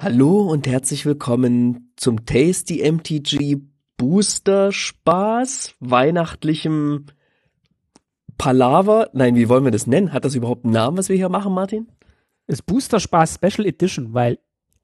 Hallo und herzlich willkommen zum Tasty MTG Booster Spaß, weihnachtlichem Palaver. Nein, wie wollen wir das nennen? Hat das überhaupt einen Namen, was wir hier machen, Martin? ist Booster Spaß Special Edition, weil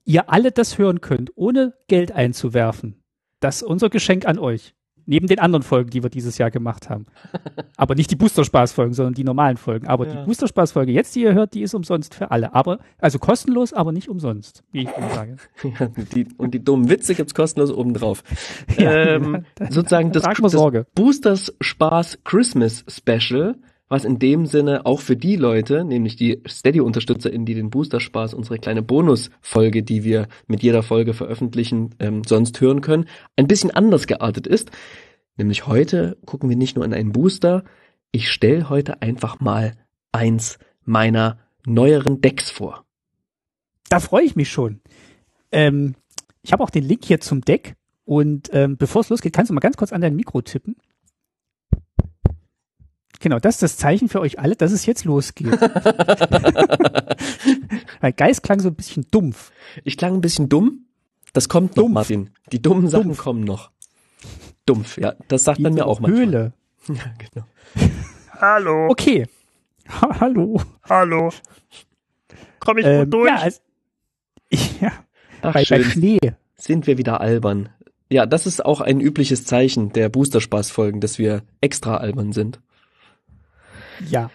ihr alle das hören könnt, ohne Geld einzuwerfen. Das ist unser Geschenk an euch. Neben den anderen Folgen, die wir dieses Jahr gemacht haben. Aber nicht die Booster-Spaß-Folgen, sondern die normalen Folgen. Aber ja. die Booster-Spaß-Folge jetzt, die ihr hört, die ist umsonst für alle. Aber, also kostenlos, aber nicht umsonst, wie ich immer sage. Ja, die, und die dummen Witze gibt's kostenlos obendrauf. Ja, ähm, sozusagen das, das Boosters Spaß Christmas Special was in dem Sinne auch für die Leute, nämlich die Steady-UnterstützerInnen, die den Booster-Spaß, unsere kleine Bonus-Folge, die wir mit jeder Folge veröffentlichen, ähm, sonst hören können, ein bisschen anders geartet ist. Nämlich heute gucken wir nicht nur in einen Booster, ich stelle heute einfach mal eins meiner neueren Decks vor. Da freue ich mich schon. Ähm, ich habe auch den Link hier zum Deck und ähm, bevor es losgeht, kannst du mal ganz kurz an dein Mikro tippen. Genau, das ist das Zeichen für euch alle, dass es jetzt losgeht. Weil Geist klang so ein bisschen dumpf. Ich klang ein bisschen dumm. Das kommt noch, dumpf. Martin. Die dummen Sachen dumpf. kommen noch. Dumpf, ja. Das sagt Wie man mir auch manchmal. Höhle. Ja, genau. Hallo. Okay. Ha hallo. Hallo. Komm ich ähm, gut durch? Ja, also, ja. Ach, bei, schön. bei Schnee. Sind wir wieder albern. Ja, das ist auch ein übliches Zeichen der Booster-Spaß-Folgen, dass wir extra albern sind. Ja.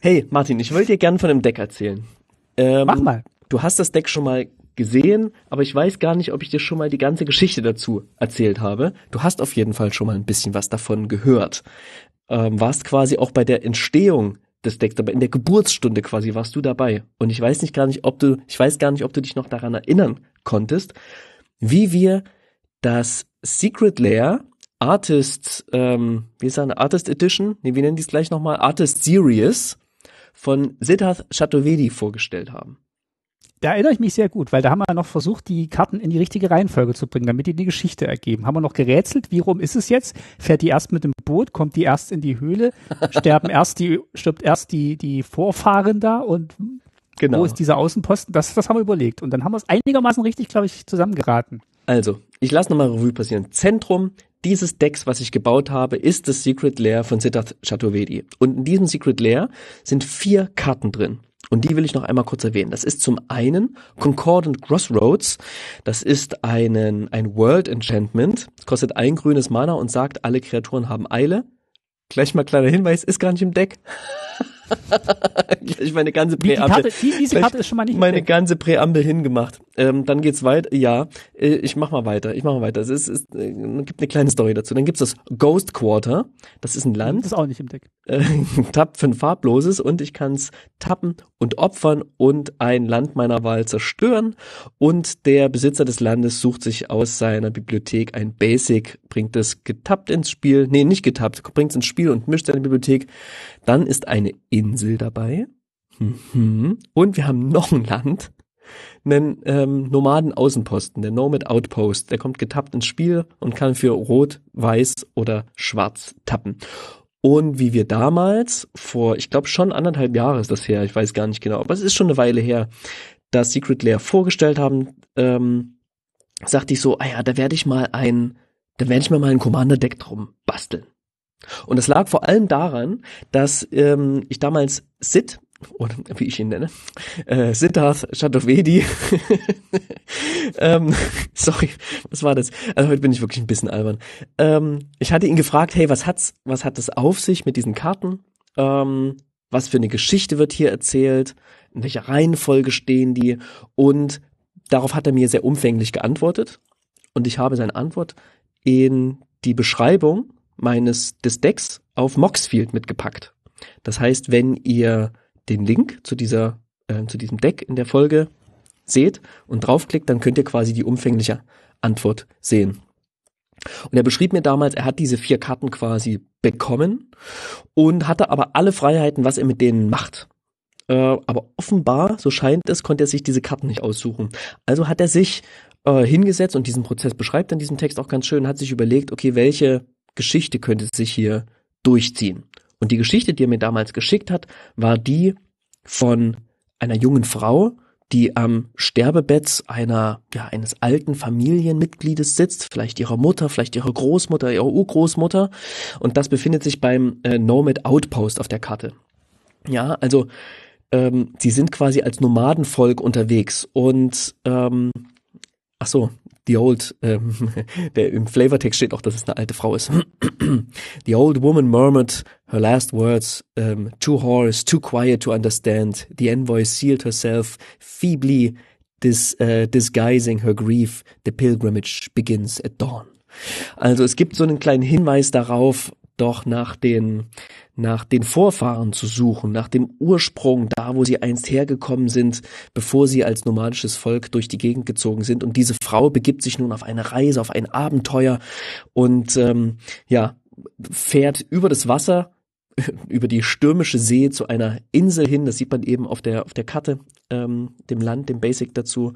hey, Martin, ich wollte dir gern von dem Deck erzählen. Ähm, Mach mal. Du hast das Deck schon mal gesehen, aber ich weiß gar nicht, ob ich dir schon mal die ganze Geschichte dazu erzählt habe. Du hast auf jeden Fall schon mal ein bisschen was davon gehört. Ähm, warst quasi auch bei der Entstehung des Decks, aber in der Geburtsstunde quasi warst du dabei. Und ich weiß nicht gar nicht, ob du, ich weiß gar nicht, ob du dich noch daran erinnern konntest, wie wir das Secret Lair Artist, ähm, wie ist das, Artist Edition? Nee, wie nennen die es gleich nochmal? Artist Series von Siddharth Chaturvedi vorgestellt haben. Da erinnere ich mich sehr gut, weil da haben wir noch versucht, die Karten in die richtige Reihenfolge zu bringen, damit die die Geschichte ergeben. Haben wir noch gerätselt, wie rum ist es jetzt? Fährt die erst mit dem Boot, kommt die erst in die Höhle, sterben erst die, stirbt erst die, die Vorfahren da und genau. wo ist dieser Außenposten? Das, das haben wir überlegt. Und dann haben wir es einigermaßen richtig, glaube ich, zusammengeraten. Also, ich lasse nochmal Revue passieren. Zentrum dieses Decks, was ich gebaut habe, ist das Secret Lair von Siddharth Chaturvedi. Und in diesem Secret Lair sind vier Karten drin. Und die will ich noch einmal kurz erwähnen. Das ist zum einen Concordant Crossroads. Das ist einen, ein World Enchantment. Es kostet ein grünes Mana und sagt, alle Kreaturen haben Eile. Gleich mal kleiner Hinweis, ist gar nicht im Deck. ich meine ganze Präambel. Die, die, diese Karte ist schon mal nicht Meine ganze Präambel hingemacht. Ähm, dann geht's weiter. Ja, äh, ich mach mal weiter. Ich mach mal weiter. Es ist, es äh, gibt eine kleine Story dazu. Dann gibt's das Ghost Quarter. Das ist ein Land. Das ist auch nicht im Deck. Äh, Tapp für ein farbloses und ich kann's tappen und opfern und ein Land meiner Wahl zerstören. Und der Besitzer des Landes sucht sich aus seiner Bibliothek ein Basic, bringt es getappt ins Spiel. Nee, nicht getappt, bringt es ins Spiel und mischt seine Bibliothek. Dann ist eine Insel dabei. Mhm. Und wir haben noch ein Land, einen ähm, Nomaden-Außenposten, der Nomad Outpost. Der kommt getappt ins Spiel und kann für Rot, Weiß oder Schwarz tappen. Und wie wir damals, vor, ich glaube schon anderthalb Jahre ist das her, ich weiß gar nicht genau, aber es ist schon eine Weile her, das Secret Lair vorgestellt haben, ähm, sagte ich so, ah ja, da werde ich mal ein, da werde ich mir mal ein Commander-Deck drum basteln. Und das lag vor allem daran, dass ähm, ich damals Sid, oder wie ich ihn nenne, äh, Siddharth Chaturvedi, ähm, sorry, was war das? Also heute bin ich wirklich ein bisschen albern. Ähm, ich hatte ihn gefragt, hey, was hat's, was hat das auf sich mit diesen Karten? Ähm, was für eine Geschichte wird hier erzählt? In welcher Reihenfolge stehen die? Und darauf hat er mir sehr umfänglich geantwortet. Und ich habe seine Antwort in die Beschreibung meines des Decks auf Moxfield mitgepackt. Das heißt, wenn ihr den Link zu dieser äh, zu diesem Deck in der Folge seht und draufklickt, dann könnt ihr quasi die umfängliche Antwort sehen. Und er beschrieb mir damals, er hat diese vier Karten quasi bekommen und hatte aber alle Freiheiten, was er mit denen macht. Äh, aber offenbar, so scheint es, konnte er sich diese Karten nicht aussuchen. Also hat er sich äh, hingesetzt und diesen Prozess beschreibt in diesem Text auch ganz schön, hat sich überlegt, okay, welche Geschichte könnte sich hier durchziehen. Und die Geschichte, die er mir damals geschickt hat, war die von einer jungen Frau, die am Sterbebett einer, ja, eines alten Familienmitgliedes sitzt, vielleicht ihrer Mutter, vielleicht ihrer Großmutter, ihrer Urgroßmutter. Und das befindet sich beim äh, Nomad Outpost auf der Karte. Ja, also ähm, sie sind quasi als Nomadenvolk unterwegs und ähm, ach so, the old, ähm, der im Flavortext steht auch, dass es eine alte Frau ist. the old woman murmured her last words, um, too hoarse, too quiet to understand. The envoy sealed herself, feebly dis, uh, disguising her grief. The pilgrimage begins at dawn. Also es gibt so einen kleinen Hinweis darauf, doch nach den nach den Vorfahren zu suchen, nach dem Ursprung, da wo sie einst hergekommen sind, bevor sie als nomadisches Volk durch die Gegend gezogen sind. Und diese Frau begibt sich nun auf eine Reise, auf ein Abenteuer und ähm, ja fährt über das Wasser über die stürmische See zu einer Insel hin, das sieht man eben auf der auf der Karte, ähm, dem Land, dem Basic dazu,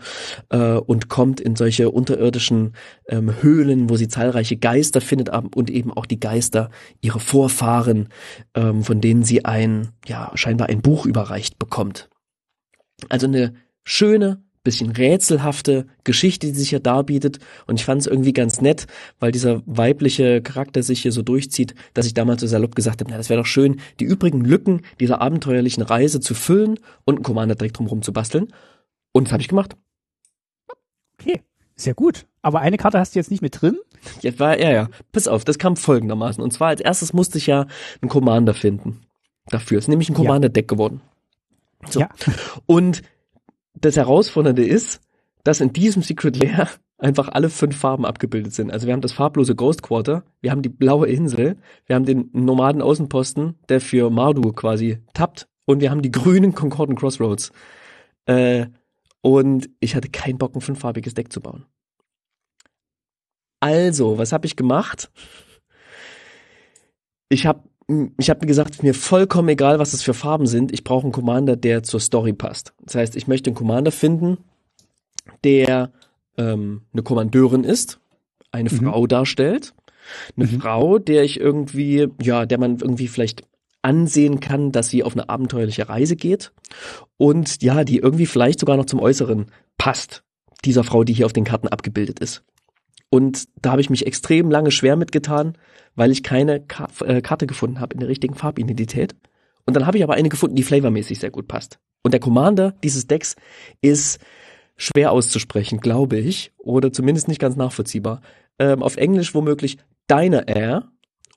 äh, und kommt in solche unterirdischen ähm, Höhlen, wo sie zahlreiche Geister findet und eben auch die Geister ihrer Vorfahren, ähm, von denen sie ein ja scheinbar ein Buch überreicht bekommt. Also eine schöne bisschen rätselhafte Geschichte, die sich hier darbietet. Und ich fand es irgendwie ganz nett, weil dieser weibliche Charakter sich hier so durchzieht, dass ich damals so salopp gesagt habe, na, das wäre doch schön, die übrigen Lücken dieser abenteuerlichen Reise zu füllen und einen Commander direkt drumherum zu basteln. Und das habe ich gemacht. Okay, sehr gut. Aber eine Karte hast du jetzt nicht mit drin? Jetzt war, ja, ja. Pass auf, das kam folgendermaßen. Und zwar als erstes musste ich ja einen Commander finden. Dafür ist nämlich ein Commander-Deck geworden. So. Ja. Und das Herausfordernde ist, dass in diesem Secret Lair einfach alle fünf Farben abgebildet sind. Also wir haben das farblose Ghost Quarter, wir haben die blaue Insel, wir haben den nomaden Außenposten, der für Mardu quasi tappt, und wir haben die grünen Concordant Crossroads. Äh, und ich hatte keinen Bock, ein fünffarbiges Deck zu bauen. Also, was habe ich gemacht? Ich habe ich habe mir gesagt, mir vollkommen egal, was das für Farben sind. Ich brauche einen Commander, der zur Story passt. Das heißt, ich möchte einen Commander finden, der ähm, eine Kommandeurin ist, eine mhm. Frau darstellt, eine mhm. Frau, der ich irgendwie, ja, der man irgendwie vielleicht ansehen kann, dass sie auf eine abenteuerliche Reise geht und ja, die irgendwie vielleicht sogar noch zum Äußeren passt, dieser Frau, die hier auf den Karten abgebildet ist. Und da habe ich mich extrem lange schwer mitgetan, weil ich keine Ka äh, Karte gefunden habe in der richtigen Farbidentität. Und dann habe ich aber eine gefunden, die flavormäßig sehr gut passt. Und der Commander dieses Decks ist schwer auszusprechen, glaube ich, oder zumindest nicht ganz nachvollziehbar. Ähm, auf Englisch womöglich Dyna Air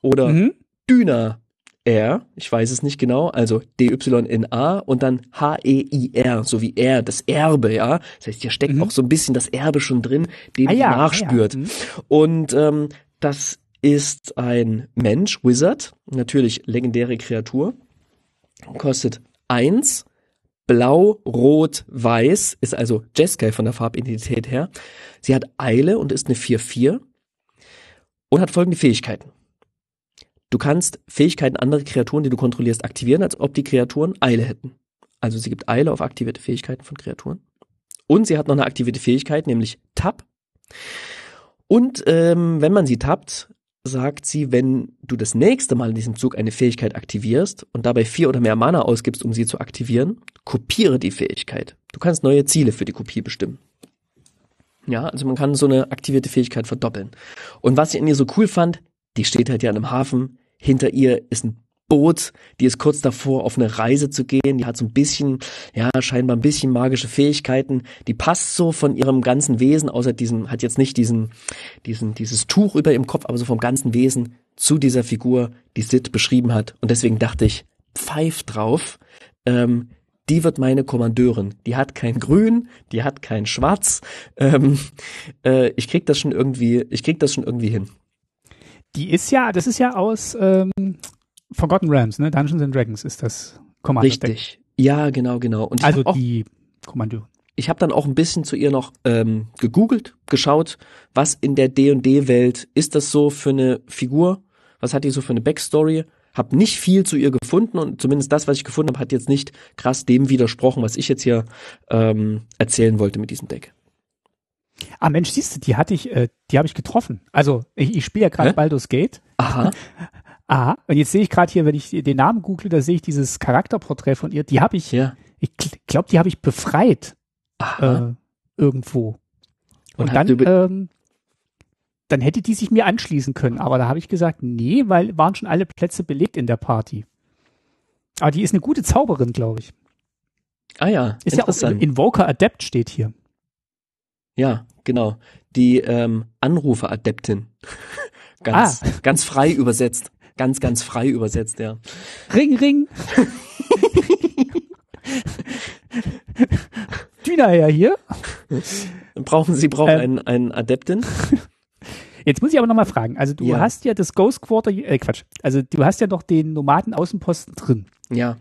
oder mhm. Dyna R, ich weiß es nicht genau, also D-Y-N-A und dann H-E-I-R, so wie R, das Erbe, ja. Das heißt, hier steckt mhm. auch so ein bisschen das Erbe schon drin, dem ah, ja, nachspürt. Ah, ja. mhm. Und ähm, das ist ein Mensch, Wizard, natürlich legendäre Kreatur, kostet eins, blau, rot, weiß, ist also Jeskai von der Farbidentität her. Sie hat Eile und ist eine 4-4 und hat folgende Fähigkeiten. Du kannst Fähigkeiten anderer Kreaturen, die du kontrollierst, aktivieren, als ob die Kreaturen Eile hätten. Also sie gibt Eile auf aktivierte Fähigkeiten von Kreaturen. Und sie hat noch eine aktivierte Fähigkeit, nämlich Tap. Und ähm, wenn man sie tappt, sagt sie, wenn du das nächste Mal in diesem Zug eine Fähigkeit aktivierst und dabei vier oder mehr Mana ausgibst, um sie zu aktivieren, kopiere die Fähigkeit. Du kannst neue Ziele für die Kopie bestimmen. Ja, also man kann so eine aktivierte Fähigkeit verdoppeln. Und was ich in ihr so cool fand, die steht halt ja in einem Hafen, hinter ihr ist ein Boot, die ist kurz davor, auf eine Reise zu gehen. Die hat so ein bisschen, ja, scheinbar ein bisschen magische Fähigkeiten. Die passt so von ihrem ganzen Wesen, außer diesem, hat jetzt nicht diesen, diesen, dieses Tuch über ihrem Kopf, aber so vom ganzen Wesen zu dieser Figur, die Sid beschrieben hat. Und deswegen dachte ich, pfeif drauf. Ähm, die wird meine Kommandeurin. Die hat kein Grün, die hat kein Schwarz. Ähm, äh, ich krieg das schon irgendwie, ich krieg das schon irgendwie hin. Die ist ja, das ist ja aus ähm, Forgotten Realms, ne? Dungeons and Dragons ist das Commander. Richtig. Ja, genau, genau. Und also auch, die Kommando. Ich habe dann auch ein bisschen zu ihr noch ähm, gegoogelt, geschaut, was in der D&D-Welt ist das so für eine Figur? Was hat die so für eine Backstory? Hab nicht viel zu ihr gefunden und zumindest das, was ich gefunden habe, hat jetzt nicht krass dem widersprochen, was ich jetzt hier ähm, erzählen wollte mit diesem Deck. Ah Mensch, siehst du, die hatte ich, äh, die habe ich getroffen. Also ich, ich spiele ja gerade? Baldur's Gate. Aha. Aha. Und jetzt sehe ich gerade hier, wenn ich den Namen google, da sehe ich dieses Charakterporträt von ihr. Die habe ich, Ja. ich glaube, die habe ich befreit äh, irgendwo. Und, Und dann, ähm, dann hätte die sich mir anschließen können. Aber da habe ich gesagt, nee, weil waren schon alle Plätze belegt in der Party. Aber die ist eine gute Zauberin, glaube ich. ah ja, Ist ja auch. Invoker Adept steht hier. Ja, genau. Die ähm, Anrufer-Adeptin. ganz, Ah. ganz frei übersetzt. Ganz, ganz frei übersetzt, ja. Ring, ring. Düner her hier. Brauchen Sie brauchen Ähm. einen, einen Adeptin? Jetzt muss ich aber nochmal fragen. Also du Ja. hast ja das Ghost Quarter, äh Quatsch, also du hast ja noch den Nomaden-Außenposten drin. Ja.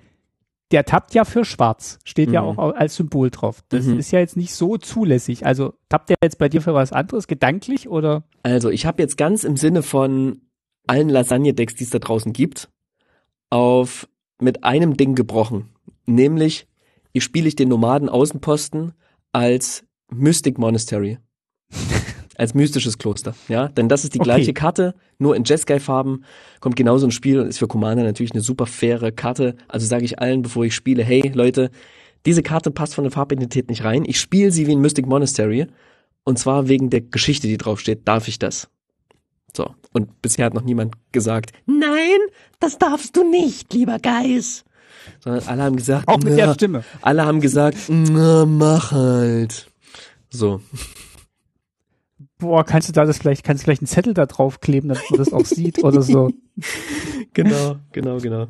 Der tappt ja für schwarz, steht ja Mhm. auch als Symbol drauf. Das Mhm. ist ja jetzt nicht so zulässig. Also tappt der jetzt bei dir für was anderes, gedanklich oder? Also, ich habe jetzt ganz im Sinne von allen Lasagne-Decks, die es da draußen gibt, auf mit einem Ding gebrochen. Nämlich, ich spiele ich den Nomaden-Außenposten als Mystic Monastery. als mystisches Kloster, ja, denn das ist die Okay. gleiche Karte, nur in Jeskai-Farben, kommt genauso ins Spiel und ist für Commander natürlich eine super faire Karte. Also sage ich allen, bevor ich spiele, hey Leute, diese Karte passt von der Farbidentität nicht rein. Ich spiele sie wie ein Mystic Monastery und zwar wegen der Geschichte, die draufsteht. Darf ich das? So. Und bisher hat noch niemand gesagt, nein, das darfst du nicht, lieber Geis. Sondern alle haben gesagt, Auch mit der Stimme. alle haben gesagt, na, mach halt. So. Boah, kannst du da das vielleicht, kannst du vielleicht einen Zettel da drauf kleben, damit man das auch sieht oder so. Genau, genau, genau.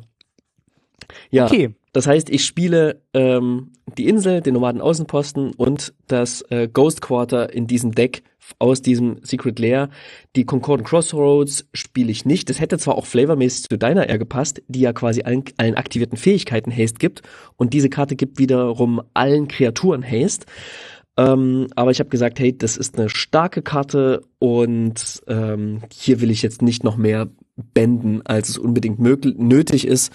Ja, Okay. das heißt, ich spiele ähm, die Insel, den Nomaden Außenposten und das äh, Ghost Quarter in diesem Deck aus diesem Secret Lair. Die Concordant Crossroads spiele ich nicht. Das hätte zwar auch flavormäßig zu deiner eher gepasst, die ja quasi allen, allen aktivierten Fähigkeiten Haste gibt. Und diese Karte gibt wiederum allen Kreaturen Haste. Ähm, aber ich habe gesagt, hey, das ist eine starke Karte und ähm, hier will ich jetzt nicht noch mehr bänden, als es unbedingt möglich, nötig ist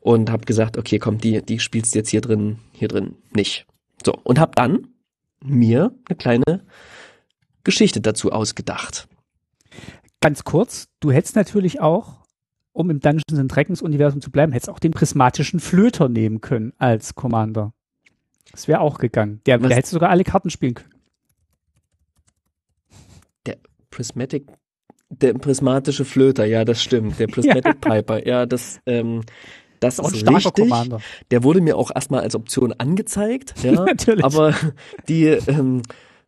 und habe gesagt, okay, komm, die die spielst du jetzt hier drin, hier drin nicht. So und habe dann mir eine kleine Geschichte dazu ausgedacht. Ganz kurz, du hättest natürlich auch, um im Dungeons Dragons Universum zu bleiben, hättest auch den prismatischen Flöter nehmen können als Commander. Das wäre auch gegangen. Der, der hättest du sogar alle Karten spielen können. Der Prismatic, der prismatische Flöter, ja, das stimmt. Der Prismatic Piper, ja, das ähm, das ein ist starker richtig. Commander. Der wurde mir auch erstmal als Option angezeigt, ja. Natürlich. Aber die ähm,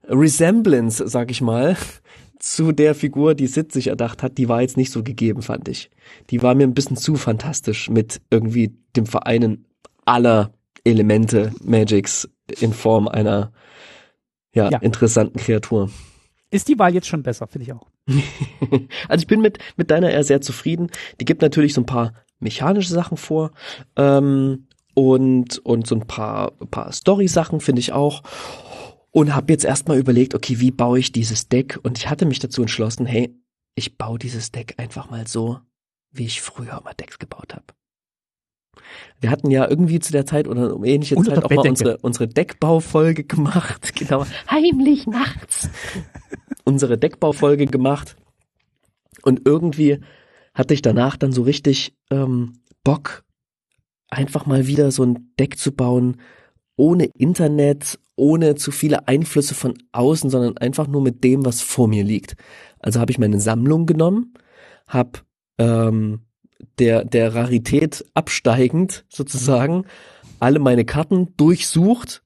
Resemblance, sag ich mal, zu der Figur, die Sid sich erdacht hat, die war jetzt nicht so gegeben, fand ich. Die war mir ein bisschen zu fantastisch mit irgendwie dem Vereinen aller Elemente Magics in Form einer ja, Ja. interessanten Kreatur. Ist die Wahl jetzt schon besser, finde ich auch. Also ich bin mit, mit deiner eher sehr zufrieden. Die gibt natürlich so ein paar mechanische Sachen vor ähm, und, und so ein paar, paar Story-Sachen finde ich auch. Und habe jetzt erstmal überlegt, okay, wie baue ich dieses Deck? Und ich hatte mich dazu entschlossen, hey, ich baue dieses Deck einfach mal so, wie ich früher immer Decks gebaut habe. Wir hatten ja irgendwie zu der Zeit oder um ähnliche Unter Zeit auch mal Bettdecke. unsere, unsere Deckbaufolge gemacht. Genau. Heimlich nachts. unsere Deckbaufolge gemacht. Und irgendwie hatte ich danach dann so richtig ähm, Bock, einfach mal wieder so ein Deck zu bauen, ohne Internet, ohne zu viele Einflüsse von außen, sondern einfach nur mit dem, was vor mir liegt. Also habe ich meine Sammlung genommen, habe ähm, der, der Rarität absteigend sozusagen alle meine Karten durchsucht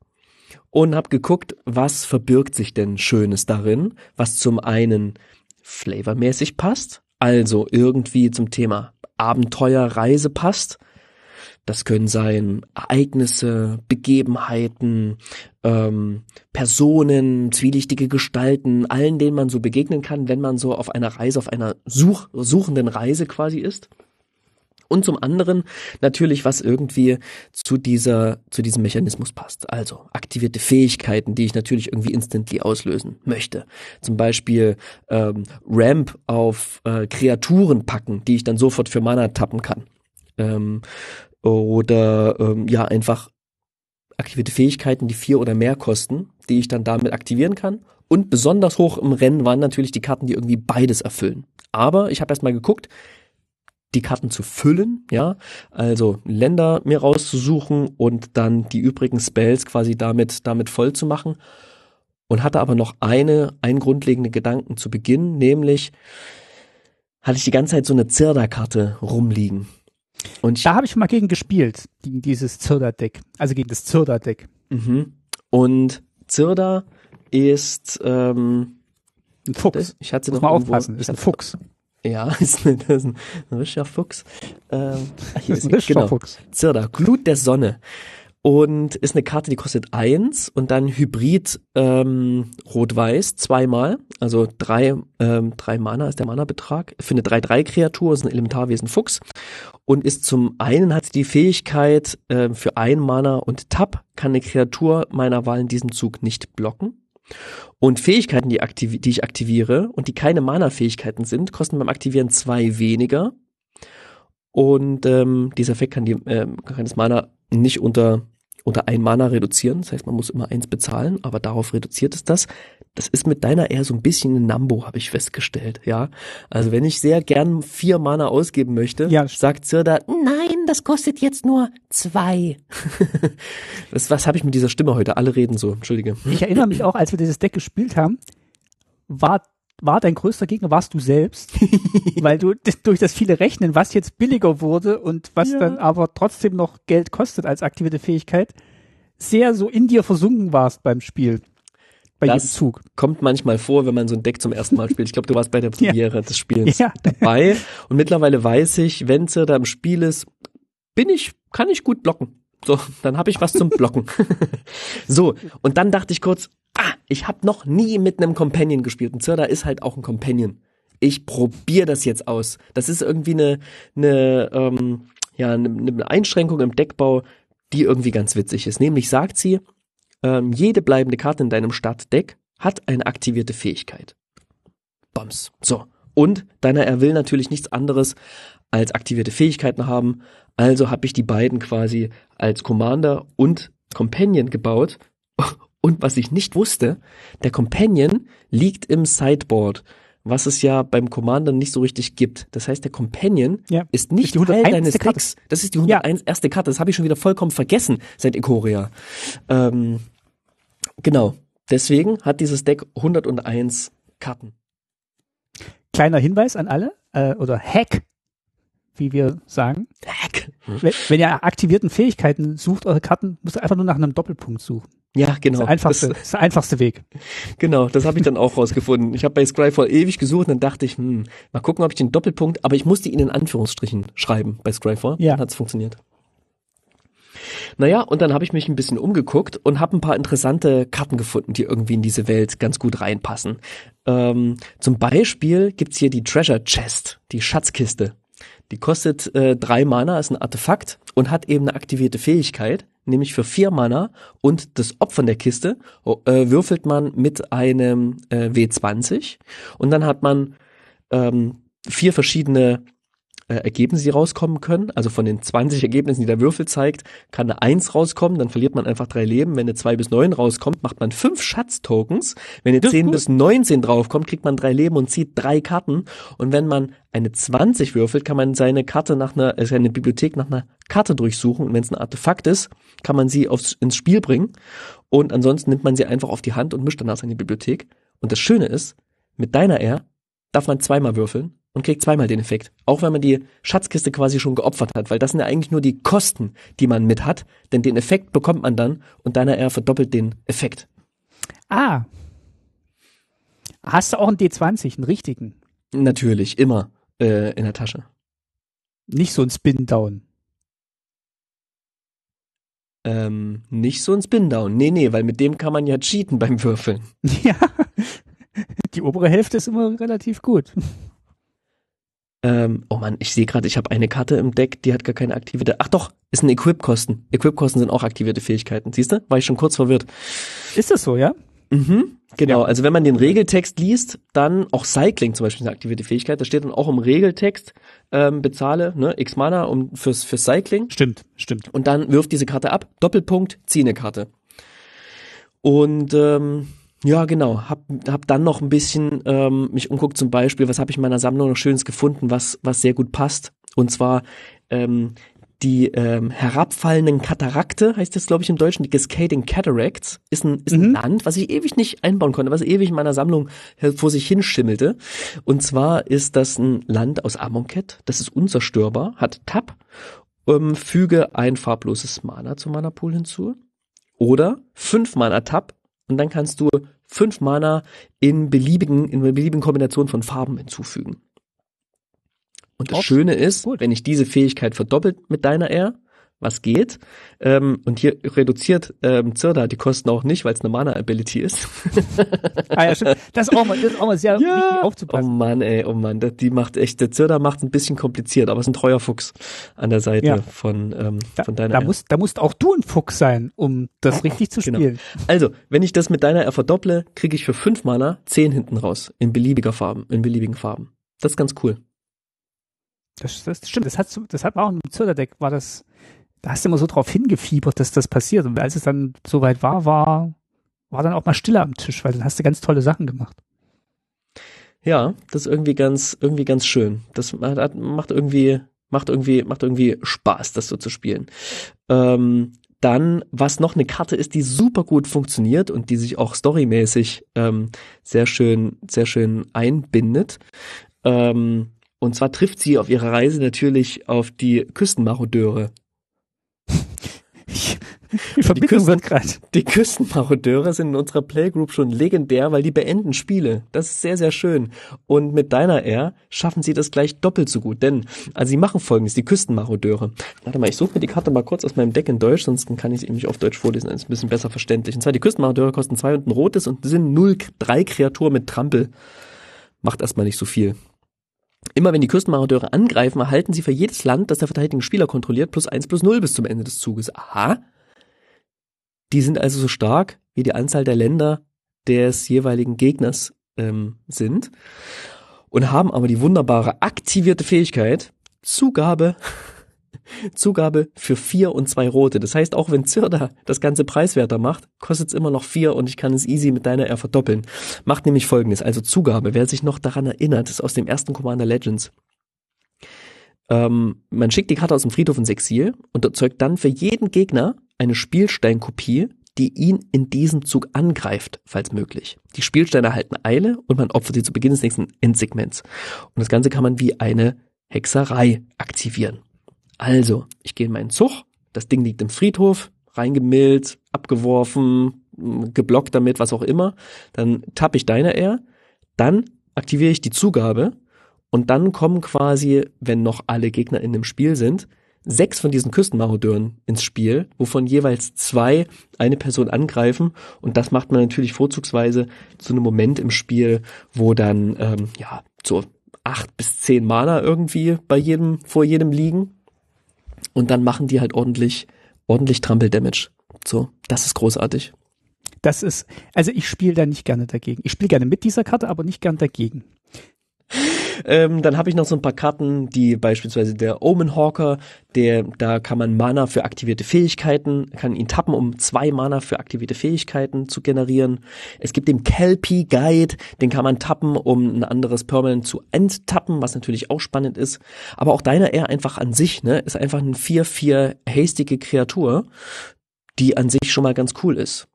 und habe geguckt, was verbirgt sich denn Schönes darin, was zum einen flavormäßig passt, also irgendwie zum Thema Abenteuer, Reise passt. Das können sein Ereignisse, Begebenheiten, ähm, Personen, zwielichtige Gestalten, allen, denen man so begegnen kann, wenn man so auf einer Reise, auf einer Such, suchenden Reise quasi ist. Und zum anderen natürlich, was irgendwie zu dieser, zu diesem Mechanismus passt. Also aktivierte Fähigkeiten, die ich natürlich irgendwie instantly auslösen möchte. Zum Beispiel ähm, Ramp auf äh, Kreaturen packen, die ich dann sofort für Mana tappen kann. Ähm, oder ähm, ja, einfach aktivierte Fähigkeiten, die vier oder mehr kosten, die ich dann damit aktivieren kann. Und besonders hoch im Rennen waren natürlich die Karten, die irgendwie beides erfüllen. Aber ich habe erst mal geguckt, die Karten zu füllen, ja, also Länder mir rauszusuchen und dann die übrigen Spells quasi damit, damit voll zu machen. Und hatte aber noch eine, einen grundlegenden Gedanken zu Beginn, nämlich hatte ich die ganze Zeit so eine Zirda-Karte rumliegen. Und ich, da habe ich mal gegen gespielt, gegen dieses Zirda-Deck, also gegen das Zirda-Deck. Mhm. Und Zirda ist ähm, ein Fuchs. Ich hatte Muss mal aufpassen, ist ein Fuchs. Ja, ist ein, ist ein, ein richtiger Fuchs. Ähm, hier ist ein richtiger genau. Fuchs. Zirda, Glut der Sonne. Und ist eine Karte, die kostet eins und dann Hybrid ähm, Rot-Weiß zweimal, also drei, ähm, drei Mana ist der Mana-Betrag. Für eine 3-3-Kreatur ist ein Elementarwesen Fuchs und ist zum einen hat sie die Fähigkeit äh, für ein Mana und Tap kann eine Kreatur meiner Wahl in diesem Zug nicht blocken. Und Fähigkeiten, die, die ich aktiviere und die keine Mana-Fähigkeiten sind, kosten beim Aktivieren zwei weniger. Und ähm, dieser Effekt kann, die, äh, kann das Mana nicht unter, unter ein Mana reduzieren. Das heißt, man muss immer eins bezahlen, aber darauf reduziert es das. Das ist mit deiner eher so ein bisschen ein Nambo, habe ich festgestellt, ja. Also wenn ich sehr gern vier Mana ausgeben möchte, ja. sagt Zirda, nein, das kostet jetzt nur zwei. was was habe ich mit dieser Stimme heute? Alle reden so, entschuldige. Ich erinnere mich auch, als wir dieses Deck gespielt haben, war war dein größter Gegner warst du selbst, weil du durch das viele Rechnen, was jetzt billiger wurde und was ja. dann aber trotzdem noch Geld kostet als aktivierte Fähigkeit, sehr so in dir versunken warst beim Spiel bei das jedem Zug. Kommt manchmal vor, wenn man so ein Deck zum ersten Mal spielt. Ich glaube, du warst bei der Premiere ja. des Spiels ja. dabei. Und mittlerweile weiß ich, wenn Zirda im Spiel ist, bin ich, kann ich gut blocken. So, dann habe ich was zum Blocken. so, und dann dachte ich kurz, ah, ich habe noch nie mit einem Companion gespielt. Und Zirda ist halt auch ein Companion. Ich probiere das jetzt aus. Das ist irgendwie eine, eine, ähm, ja, eine, eine Einschränkung im Deckbau, die irgendwie ganz witzig ist. Nämlich sagt sie, ähm, jede bleibende Karte in deinem Startdeck hat eine aktivierte Fähigkeit. Bums. So. Und deiner er will natürlich nichts anderes als aktivierte Fähigkeiten haben. Also habe ich die beiden quasi als Commander und Companion gebaut. Und was ich nicht wusste, der Companion liegt im Sideboard, was es ja beim Commander nicht so richtig gibt. Das heißt, der Companion ja. ist nicht ist Teil deines Decks. Das ist die 101 ja. erste Karte. Das habe ich schon wieder vollkommen vergessen seit Ikoria. Ähm, genau. Deswegen hat dieses Deck 101 Karten. Kleiner Hinweis an alle, äh, oder Hack, wie wir sagen. Hack. Wenn, wenn ihr aktivierten Fähigkeiten sucht, eure Karten, müsst ihr einfach nur nach einem Doppelpunkt suchen. Ja, genau. Das ist der einfachste, das, ist der einfachste Weg. Genau, das habe ich dann auch rausgefunden. Ich habe bei Scryfall ewig gesucht und dann dachte ich, hm, mal gucken, ob ich den Doppelpunkt, aber ich musste ihn in Anführungsstrichen schreiben bei Scryfall. Ja. Dann hat's funktioniert. Naja, und dann habe ich mich ein bisschen umgeguckt und habe ein paar interessante Karten gefunden, die irgendwie in diese Welt ganz gut reinpassen. Ähm, zum Beispiel gibt's hier die Treasure Chest, die Schatzkiste. Die kostet äh, drei Mana, ist ein Artefakt und hat eben eine aktivierte Fähigkeit, nämlich für vier Mana und das Opfern der Kiste äh, würfelt man mit einem äh, W20 und dann hat man ähm, vier verschiedene äh, Ergebnisse, die rauskommen können. Also von den 20 Ergebnissen, die der Würfel zeigt, kann eine 1 rauskommen, dann verliert man einfach drei Leben. Wenn eine 2 bis 9 rauskommt, macht man fünf Schatztokens. Wenn eine 10 bis 19 draufkommt, kriegt man drei Leben und zieht drei Karten. Und wenn man eine 20 würfelt, kann man seine Karte nach einer, äh, seine Bibliothek nach einer Karte durchsuchen. Und wenn es ein Artefakt ist, kann man sie aufs, ins Spiel bringen. Und ansonsten nimmt man sie einfach auf die Hand und mischt danach seine Bibliothek. Und das Schöne ist, mit deiner R darf man zweimal würfeln und kriegt zweimal den Effekt. Auch wenn man die Schatzkiste quasi schon geopfert hat, weil das sind ja eigentlich nur die Kosten, die man mit hat, denn den Effekt bekommt man dann und deiner R verdoppelt den Effekt. Ah. Hast du auch einen D20, einen richtigen? Natürlich, immer äh, in der Tasche. Nicht so ein Spin-Down. Ähm, nicht so ein Spin-Down. Nee, nee, weil mit dem kann man ja cheaten beim Würfeln. Ja. Die obere Hälfte ist immer relativ gut. Ähm, oh man, ich sehe gerade, ich habe eine Karte im Deck, die hat gar keine aktivierte. Ach doch, ist ein Equip-Kosten. Equip-Kosten sind auch aktivierte Fähigkeiten. Siehst du? War ich schon kurz verwirrt. Ist das so, ja? Mhm, genau. Ja. Also wenn man den Regeltext liest, dann auch Cycling zum Beispiel eine aktivierte Fähigkeit. Da steht dann auch im Regeltext, ähm, bezahle ne, X Mana um, fürs, fürs Cycling. Stimmt, stimmt. Und dann wirft diese Karte ab, Doppelpunkt, zieh eine Karte. Und ähm, Ja, genau. Hab, hab dann noch ein bisschen ähm, mich umguckt zum Beispiel, was habe ich in meiner Sammlung noch Schönes gefunden, was, was sehr gut passt. Und zwar ähm, die ähm, herabfallenden Katarakte, heißt das, glaube ich, im Deutschen, die Cascading Cataracts, ist ein, ist ein Mhm. Land, was ich ewig nicht einbauen konnte, was ewig in meiner Sammlung äh, vor sich hinschimmelte. Und zwar ist das ein Land aus Amonkhet, das ist unzerstörbar, hat Tab, ähm, füge ein farbloses Mana zu Mana Pool hinzu. Oder fünf Mana Tab und dann kannst du fünf Mana in beliebigen, in beliebigen Kombination von Farben hinzufügen. Und das Schöne ist, gut. wenn ich diese Fähigkeit verdoppelt mit deiner R, was geht, ähm, und hier reduziert ähm, Zirda die Kosten auch nicht, weil es eine Mana-Ability ist. Ah, ja, stimmt. Das ist auch mal, das ist auch mal sehr wichtig Oh aufzupassen. Mann, ey, oh Mann, das- die macht echt, der Zirda macht ein bisschen kompliziert, aber ist ein treuer Fuchs an der Seite Ja. von, ähm, Da, von deiner da, R. musst, da musst auch du ein Fuchs sein, um das richtig zu Genau. spielen. Also, wenn ich das mit deiner R verdopple, kriege ich für fünf Mana zehn hinten raus. In beliebiger Farben, in beliebigen Farben. Das ist ganz cool. Das, das stimmt. Das hat, das hat auch im Zillerdeck war das, da hast du immer so drauf hingefiebert, dass das passiert. Und als es dann soweit war, war, war dann auch mal Stille am Tisch, weil dann hast du ganz tolle Sachen gemacht. Ja, das ist irgendwie ganz, irgendwie ganz schön. Das macht macht irgendwie, macht irgendwie, macht irgendwie Spaß, das so zu spielen. Ähm, dann, was noch eine Karte ist, die super gut funktioniert und die sich auch storymäßig ähm, sehr schön, sehr schön einbindet. Ähm, und zwar trifft sie auf ihrer Reise natürlich auf die Küstenmarodeure. Die Verbindung wird gerade. Die Küstenmarodeure sind in unserer Playgroup schon legendär, weil die beenden Spiele. Das ist sehr, sehr schön. Und mit deiner R schaffen sie das gleich doppelt so gut. Denn, also sie machen folgendes, die Küstenmarodeure. Warte mal, ich suche mir die Karte mal kurz aus meinem Deck in Deutsch, sonst kann ich sie nämlich auf Deutsch vorlesen, dann ist ein bisschen besser verständlich. Und zwar, die Küstenmarodeure kosten zwei und ein rotes und sind 0-3 Kreaturen mit Trampel. Macht erstmal nicht so viel. Immer wenn die Küstenmarodeure angreifen, erhalten sie für jedes Land, das der verteidigende Spieler kontrolliert, plus eins plus null bis zum Ende des Zuges. Aha. Die sind also so stark, wie die Anzahl der Länder des jeweiligen Gegners ähm, sind und haben aber die wunderbare aktivierte Fähigkeit Zugabe Zugabe für vier und zwei rote. Das heißt, auch wenn Zirda das ganze preiswerter macht, kostet es immer noch vier und ich kann es easy mit deiner R verdoppeln. Macht nämlich folgendes, also Zugabe, wer sich noch daran erinnert, ist aus dem ersten Commander Legends. Ähm, man schickt die Karte aus dem Friedhof ins Exil und erzeugt dann für jeden Gegner eine Spielsteinkopie, die ihn in diesem Zug angreift, falls möglich. Die Spielsteine erhalten Eile und man opfert sie zu Beginn des nächsten Endsegments. Und das Ganze kann man wie eine Hexerei aktivieren. Also, ich gehe in meinen Zug, das Ding liegt im Friedhof, reingemillt, abgeworfen, geblockt damit, was auch immer. Dann tappe ich deine R, dann aktiviere ich die Zugabe und dann kommen quasi, wenn noch alle Gegner in dem Spiel sind, sechs von diesen Küstenmarodeuren ins Spiel, wovon jeweils zwei eine Person angreifen. Und das macht man natürlich vorzugsweise zu einem Moment im Spiel, wo dann ähm, ja so acht bis zehn Mana irgendwie bei jedem vor jedem liegen. Und dann machen die halt ordentlich ordentlich Trampel-Damage. So, das ist großartig. Das ist, also ich spiele da nicht gerne dagegen. Ich spiele gerne mit dieser Karte, aber nicht gern dagegen. Ähm, dann habe ich noch so ein paar Karten, die beispielsweise der Omen Hawker, der, da kann man Mana für aktivierte Fähigkeiten, kann ihn tappen, um zwei Mana für aktivierte Fähigkeiten zu generieren. Es gibt den Kelpie Guide, den kann man tappen, um ein anderes Permanent zu enttappen, was natürlich auch spannend ist. Aber auch deiner eher einfach an sich, ne, ist einfach ein 4-4 hastige Kreatur, die an sich schon mal ganz cool ist.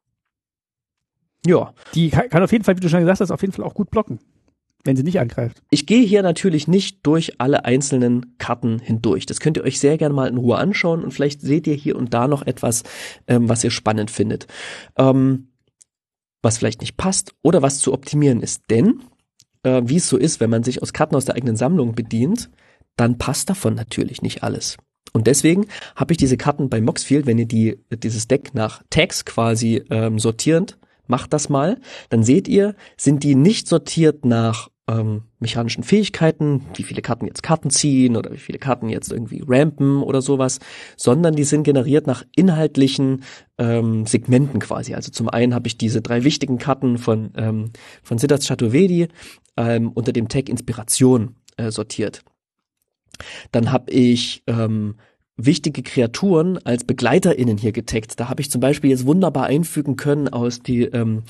Ja, Die kann, kann auf jeden Fall, wie du schon gesagt hast, auf jeden Fall auch gut blocken, wenn sie nicht angreift. Ich gehe hier natürlich nicht durch alle einzelnen Karten hindurch. Das könnt ihr euch sehr gerne mal in Ruhe anschauen und vielleicht seht ihr hier und da noch etwas, ähm, was ihr spannend findet. Ähm, was vielleicht nicht passt oder was zu optimieren ist. Denn, äh, wie es so ist, wenn man sich aus Karten aus der eigenen Sammlung bedient, dann passt davon natürlich nicht alles. Und deswegen habe ich diese Karten bei Moxfield, wenn ihr die, dieses Deck nach Tags quasi ähm, sortierend, macht das mal, dann seht ihr, sind die nicht sortiert nach ähm, mechanischen Fähigkeiten, wie viele Karten jetzt Karten ziehen oder wie viele Karten jetzt irgendwie rampen oder sowas, sondern die sind generiert nach inhaltlichen ähm, Segmenten quasi. Also zum einen habe ich diese drei wichtigen Karten von, ähm, von Siddharth Chaturvedi ähm, unter dem Tag Inspiration äh, sortiert. Dann habe ich ähm, wichtige Kreaturen als BegleiterInnen hier getaggt. Da habe ich zum Beispiel jetzt wunderbar einfügen können aus die ähm,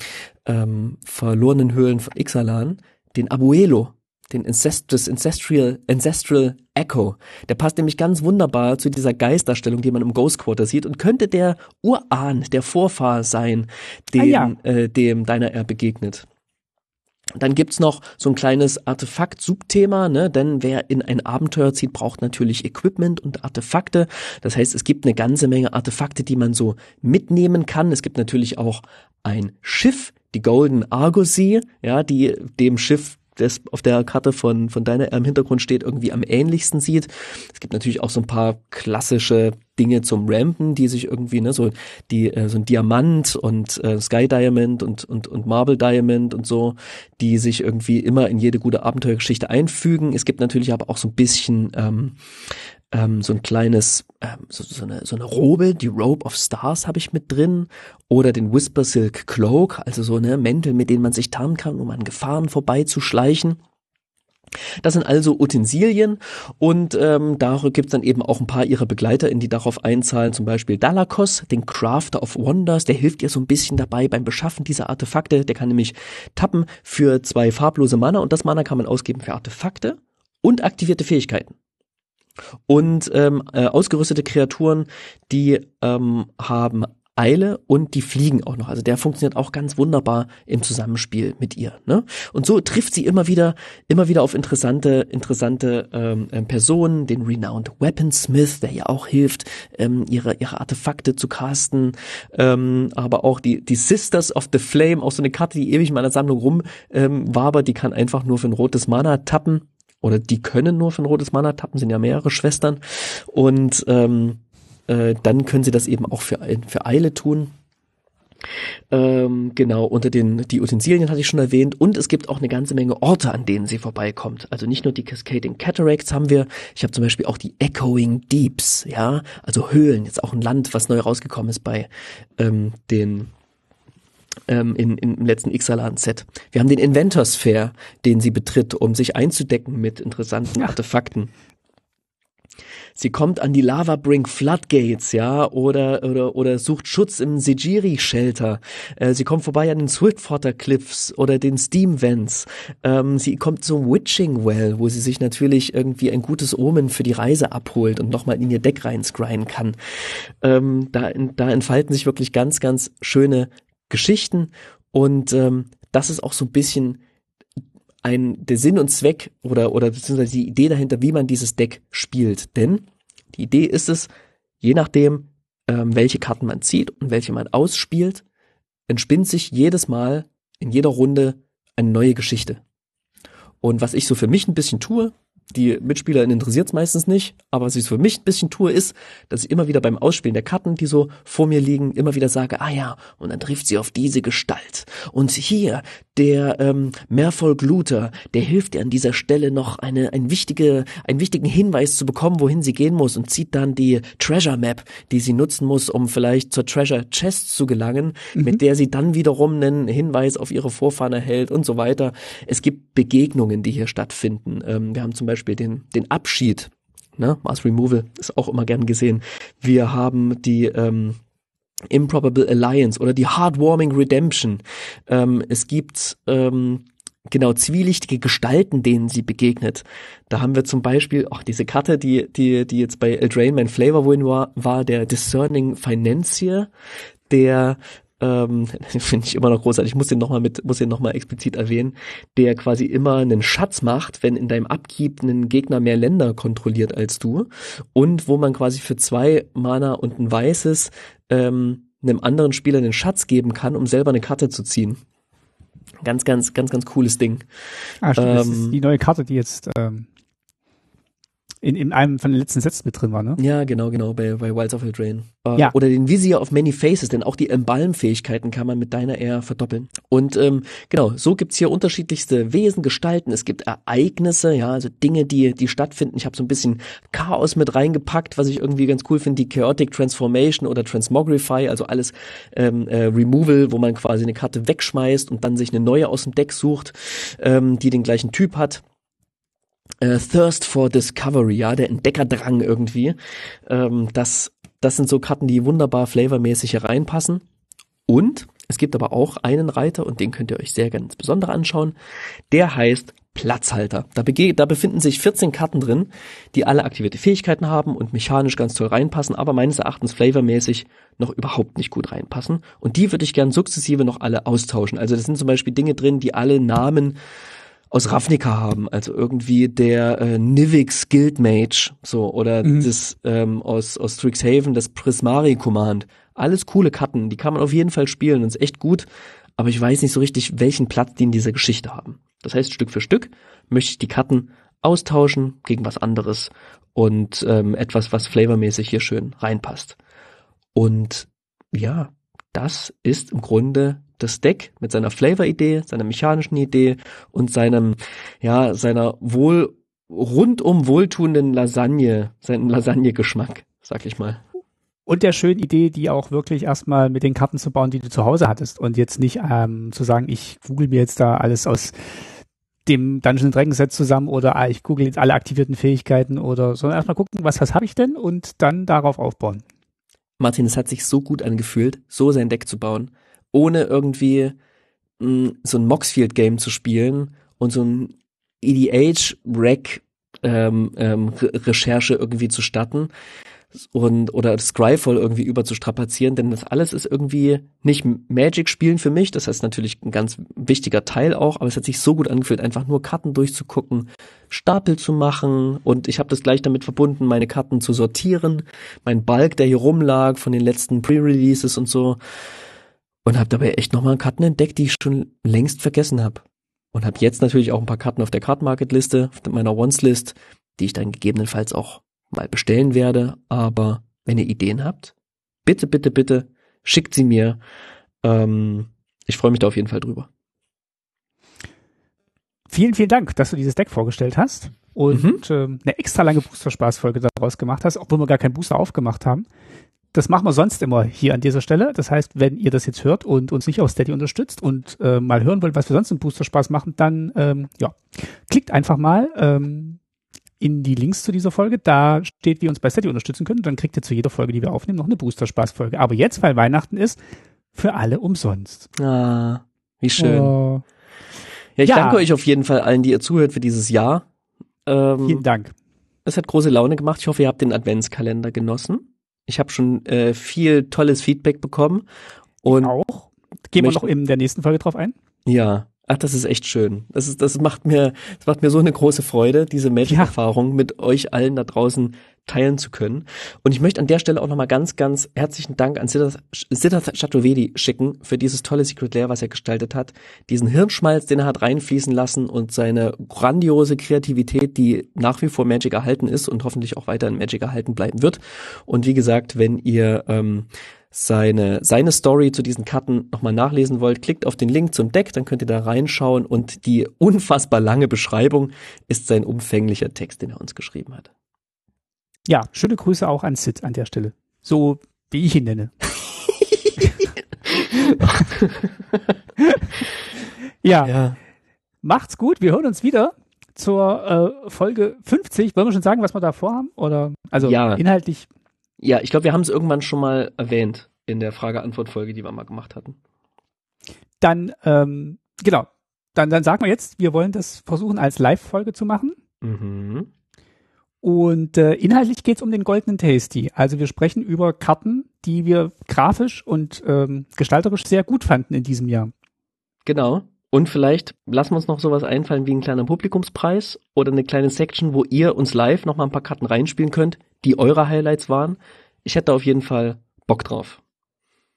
ähm, verlorenen Höhlen von Ixalan, den Abuelo, den Incest das Ancestral, Ancestral Echo. Der passt nämlich ganz wunderbar zu dieser Geistdarstellung, die man im Ghost Quarter sieht und könnte der Urahn, der Vorfahr sein, dem, ah ja. äh, dem deiner er begegnet. Dann gibt's noch so ein kleines Artefakt-Subthema, ne? denn wer in ein Abenteuer zieht, braucht natürlich Equipment und Artefakte. Das heißt, es gibt eine ganze Menge Artefakte, die man so mitnehmen kann. Es gibt natürlich auch ein Schiff, die Golden Argosy, ja, die dem Schiff das auf der Karte von, von deiner im Hintergrund steht, irgendwie am ähnlichsten sieht. Es gibt natürlich auch so ein paar klassische Dinge zum Rampen, die sich irgendwie, ne, so die, äh, so ein Diamant und äh, Sky Diamond und, und, und Marble Diamond und so, die sich irgendwie immer in jede gute Abenteuergeschichte einfügen. Es gibt natürlich aber auch so ein bisschen ähm, ähm, so ein kleines, ähm, so, so, eine, so eine Robe, die Robe of Stars habe ich mit drin. Oder den Whisper Silk Cloak, also so eine Mäntel, mit denen man sich tarnen kann, um an Gefahren vorbeizuschleichen. Das sind also Utensilien und ähm, da gibt's dann eben auch ein paar ihrer BegleiterInnen, die darauf einzahlen, zum Beispiel Dalakos, den Crafter of Wonders, der hilft ihr so ein bisschen dabei beim Beschaffen dieser Artefakte, der kann nämlich tappen für zwei farblose Mana und das Mana kann man ausgeben für Artefakte und aktivierte Fähigkeiten und ähm, äh, ausgerüstete Kreaturen, die ähm, haben Eile und die fliegen auch noch. Also der funktioniert auch ganz wunderbar im Zusammenspiel mit ihr. Ne? Und so trifft sie immer wieder, immer wieder auf interessante, interessante ähm, ähm Personen, den Renowned Weaponsmith, der ihr auch hilft, ähm, ihre ihre Artefakte zu casten, ähm, aber auch die die Sisters of the Flame, auch so eine Karte, die ewig in meiner Sammlung rum ähm, war, aber die kann einfach nur für ein rotes Mana tappen oder die können nur für ein rotes Mana tappen, sind ja mehrere Schwestern. Und ähm, äh, dann können sie das eben auch für, für Eile tun. Ähm, genau, unter den, die Utensilien hatte ich schon erwähnt und es gibt auch eine ganze Menge Orte, an denen sie vorbeikommt. Also nicht nur die Cascading Cataracts haben wir, ich habe zum Beispiel auch die Echoing Deeps, ja, also Höhlen, jetzt auch ein Land, was neu rausgekommen ist bei ähm, den ähm, in, in, im letzten Ixalan-Set. Wir haben den Inventors Fair, den sie betritt, um sich einzudecken mit interessanten ja. Artefakten. Sie kommt an die Lava Brink Floodgates, ja, oder, oder, oder sucht Schutz im Sejiri Shelter. Äh, sie kommt vorbei an den Swiftwater Cliffs oder den Steam Vents. Ähm, sie kommt zum Witching Well, wo sie sich natürlich irgendwie ein gutes Omen für die Reise abholt und nochmal in ihr Deck reinscryen kann. Ähm, da, da entfalten sich wirklich ganz, ganz schöne Geschichten und ähm, das ist auch so ein bisschen ein der Sinn und Zweck oder oder beziehungsweise die Idee dahinter, wie man dieses Deck spielt. Denn die Idee ist es, je nachdem, ähm, welche Karten man zieht und welche man ausspielt, entspinnt sich jedes Mal in jeder Runde eine neue Geschichte. Und was ich so für mich ein bisschen tue, die Mitspieler interessiert es meistens nicht, aber was ich für mich ein bisschen tue, ist, dass ich immer wieder beim Ausspielen der Karten, die so vor mir liegen, immer wieder sage, ah ja, und dann trifft sie auf diese Gestalt. Und hier, der ähm, Merfolk Luther, der hilft ihr an dieser Stelle noch eine, ein wichtige, einen wichtigen Hinweis zu bekommen, wohin sie gehen muss und zieht dann die Treasure Map, die sie nutzen muss, um vielleicht zur Treasure Chest zu gelangen, mhm. mit der sie dann wiederum einen Hinweis auf ihre Vorfahren erhält und so weiter. Es gibt Begegnungen, die hier stattfinden. Ähm, wir haben zum Beispiel den, den Abschied. Ne? Mars Removal ist auch immer gern gesehen. Wir haben die ähm, Improbable Alliance oder die Heartwarming Redemption. Ähm, es gibt ähm, genau zwielichtige Gestalten, denen sie begegnet. Da haben wir zum Beispiel auch diese Karte, die die die jetzt bei Eldraine mein Flavor Win war, war der Discerning Financier, der ähm, finde ich immer noch großartig. Ich muss den nochmal mit, muss den nochmal explizit erwähnen, der quasi immer einen Schatz macht, wenn in deinem Abgib ein Gegner mehr Länder kontrolliert als du und wo man quasi für zwei Mana und ein weißes ähm, einem anderen Spieler einen Schatz geben kann, um selber eine Karte zu ziehen. Ganz, ganz, ganz, ganz cooles Ding. Ah, stimmt, ähm, das ist die neue Karte, die jetzt ähm, in, in einem von den letzten Sätzen mit drin war, ne? Ja, genau, genau, bei, bei Wilds of the Drain. Uh, ja. Oder den Visier of Many Faces, denn auch die Embalm-Fähigkeiten kann man mit deiner Air verdoppeln. Und ähm, genau, so gibt's hier unterschiedlichste Wesen, Gestalten, es gibt Ereignisse, ja, also Dinge, die, die stattfinden. Ich habe so ein bisschen Chaos mit reingepackt, was ich irgendwie ganz cool finde, die Chaotic Transformation oder Transmogrify, also alles ähm, äh, Removal, wo man quasi eine Karte wegschmeißt und dann sich eine neue aus dem Deck sucht, ähm, die den gleichen Typ hat. Äh, Thirst for Discovery, ja, der Entdeckerdrang irgendwie. Ähm, das, das sind so Karten, die wunderbar flavormäßig hier reinpassen. Und es gibt aber auch einen Reiter, und den könnt ihr euch sehr gerne insbesondere anschauen. Der heißt Platzhalter. Da, da, befinden sich 14 Karten drin, die alle aktivierte Fähigkeiten haben und mechanisch ganz toll reinpassen, aber meines Erachtens flavormäßig noch überhaupt nicht gut reinpassen. Und die würde ich gern sukzessive noch alle austauschen. Also das sind zum Beispiel Dinge drin, die alle Namen aus Ravnica haben, also irgendwie der äh, Nivix Guild Mage, so, oder mhm. das ähm, aus, aus Strixhaven, das Prismari Command. Alles coole Karten, die kann man auf jeden Fall spielen und ist echt gut, aber ich weiß nicht so richtig, welchen Platz die in dieser Geschichte haben. Das heißt, Stück für Stück möchte ich die Karten austauschen gegen was anderes und ähm, etwas, was flavormäßig hier schön reinpasst. Und ja, das ist im Grunde das Deck mit seiner Flavor-Idee, seiner mechanischen Idee und seinem, ja, seiner wohl rundum wohltuenden Lasagne, seinem Lasagne-Geschmack, sag ich mal. Und der schönen Idee, die auch wirklich erstmal mit den Karten zu bauen, die du zu Hause hattest und jetzt nicht ähm, zu sagen, ich google mir jetzt da alles aus dem Dungeon Dragons Set zusammen oder ah, ich google jetzt alle aktivierten Fähigkeiten oder sondern erstmal gucken, was, was habe ich denn und dann darauf aufbauen. Martin, es hat sich so gut angefühlt, so sein Deck zu bauen, ohne irgendwie mh, mm, so ein Moxfield-Game zu spielen und so ein EDH-Rack ähm, ähm, Recherche irgendwie zu starten, und oder Scryfall irgendwie überzustrapazieren, denn das alles ist irgendwie nicht Magic spielen für mich, das heißt natürlich ein ganz wichtiger Teil auch, aber es hat sich so gut angefühlt, einfach nur Karten durchzugucken, Stapel zu machen und ich habe das gleich damit verbunden, meine Karten zu sortieren, mein Balk, der hier rumlag von den letzten Pre-Releases und so und habe dabei echt nochmal Karten entdeckt, die ich schon längst vergessen habe. Und habe jetzt natürlich auch ein paar Karten auf der Card Market Liste, auf meiner Once-List, die ich dann gegebenenfalls auch mal bestellen werde. Aber wenn ihr Ideen habt, bitte, bitte, bitte schickt sie mir. Ähm, ich freue mich da auf jeden Fall drüber. Vielen, vielen Dank, dass du dieses Deck vorgestellt hast und mhm. ähm, eine extra lange Booster-Spaß-Folge daraus gemacht hast, obwohl wir gar keinen Booster aufgemacht haben. Das machen wir sonst immer hier an dieser Stelle. Das heißt, wenn ihr das jetzt hört und uns nicht auf Steady unterstützt und äh, mal hören wollt, was wir sonst im Booster Spaß machen, dann ähm, ja, klickt einfach mal. Ähm, in die Links zu dieser Folge. Da steht, wie ihr uns bei Steady unterstützen könnt. Dann kriegt ihr zu jeder Folge, die wir aufnehmen, noch eine Booster-Spaß-Folge. Aber jetzt, weil Weihnachten ist, für alle umsonst. Ah, wie schön. Oh. Ja, ich ja. danke euch auf jeden Fall allen, die ihr zuhört für dieses Jahr. Ähm, Vielen Dank. Es hat große Laune gemacht. Ich hoffe, ihr habt den Adventskalender genossen. Ich habe schon äh, viel tolles Feedback bekommen. Und ich auch. Gehen wir noch in der nächsten Folge drauf ein? Ja, Ach, das ist echt schön. Das ist, das macht mir, das macht mir so eine große Freude, diese Magic-Erfahrung ja. mit euch allen da draußen teilen zu können. Und ich möchte an der Stelle auch nochmal ganz, ganz herzlichen Dank an Siddharth Chaturvedi schicken für dieses tolle Secret Lair, was er gestaltet hat. Diesen Hirnschmalz, den er hat reinfließen lassen und seine grandiose Kreativität, die nach wie vor Magic erhalten ist und hoffentlich auch weiter in Magic erhalten bleiben wird. Und wie gesagt, wenn ihr ähm, seine, seine Story zu diesen Karten nochmal nachlesen wollt, klickt auf den Link zum Deck, dann könnt ihr da reinschauen und die unfassbar lange Beschreibung ist sein umfänglicher Text, den er uns geschrieben hat. Ja, schöne Grüße auch an Sid an der Stelle. So wie ich ihn nenne. ja. ja. Macht's gut, wir hören uns wieder zur äh, Folge 50. Wollen wir schon sagen, was wir da vorhaben? Oder also ja. inhaltlich ja, ich glaube, wir haben es irgendwann schon mal erwähnt in der Frage-Antwort-Folge, die wir mal gemacht hatten. Dann, ähm, genau. Dann, dann sagen wir jetzt, wir wollen das versuchen als Live-Folge zu machen. Mhm. Und äh, inhaltlich geht es um den goldenen Tasty. Also wir sprechen über Karten, die wir grafisch und ähm, gestalterisch sehr gut fanden in diesem Jahr. Genau. Und vielleicht lassen wir uns noch sowas einfallen wie ein kleiner Publikumspreis oder eine kleine Section, wo ihr uns live noch mal ein paar Karten reinspielen könnt, die eure Highlights waren. Ich hätte auf jeden Fall Bock drauf.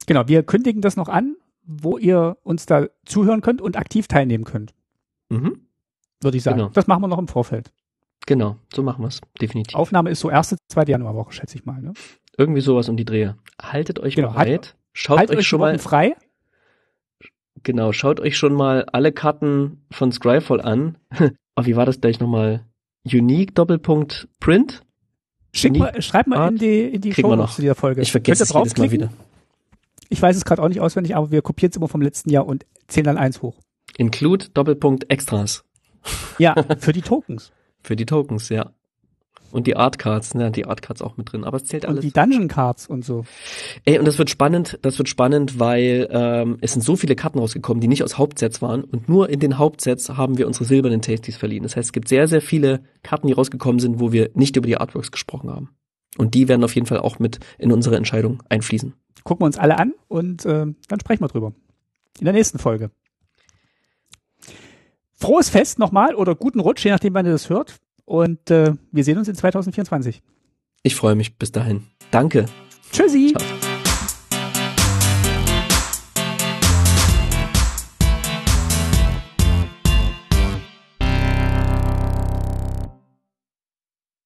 Genau, wir kündigen das noch an, wo ihr uns da zuhören könnt und aktiv teilnehmen könnt. Mhm. Würde ich sagen. Genau. Das machen wir noch im Vorfeld. Genau, so machen wir es, definitiv. Aufnahme ist so erste, zweite Januarwoche, schätze ich mal. Ne? Irgendwie sowas um die Drehe. Haltet euch genau, bereit. Halt, Schaut halt euch schon mal frei. Genau, schaut euch schon mal alle Karten von Scryfall an. oh, wie war das gleich nochmal? Unique Doppelpunkt Print? Schick mal, schreib mal Art? in die, in die Show noch. zu dieser Folge. Ich vergesse es jedes Mal wieder. Ich weiß es gerade auch nicht auswendig, aber wir kopieren es immer vom letzten Jahr und zählen dann eins hoch. Include Doppelpunkt Extras. Ja, für die Tokens. Für die Tokens, ja. Und die Art Cards, ne, die Art Cards auch mit drin, aber es zählt alles. Und die Dungeon Cards und so. Ey, und das wird spannend, das wird spannend, weil ähm, es sind so viele Karten rausgekommen, die nicht aus Hauptsets waren und nur in den Hauptsets haben wir unsere silbernen Tasties verliehen. Das heißt, es gibt sehr, sehr viele Karten, die rausgekommen sind, wo wir nicht über die Artworks gesprochen haben. Und die werden auf jeden Fall auch mit in unsere Entscheidung einfließen. Gucken wir uns alle an und äh, dann sprechen wir drüber. In der nächsten Folge. Frohes Fest nochmal oder guten Rutsch, je nachdem, wann ihr das hört. Und äh, wir sehen uns in 2024. Ich freue mich bis dahin. Danke. Tschüssi. Ciao.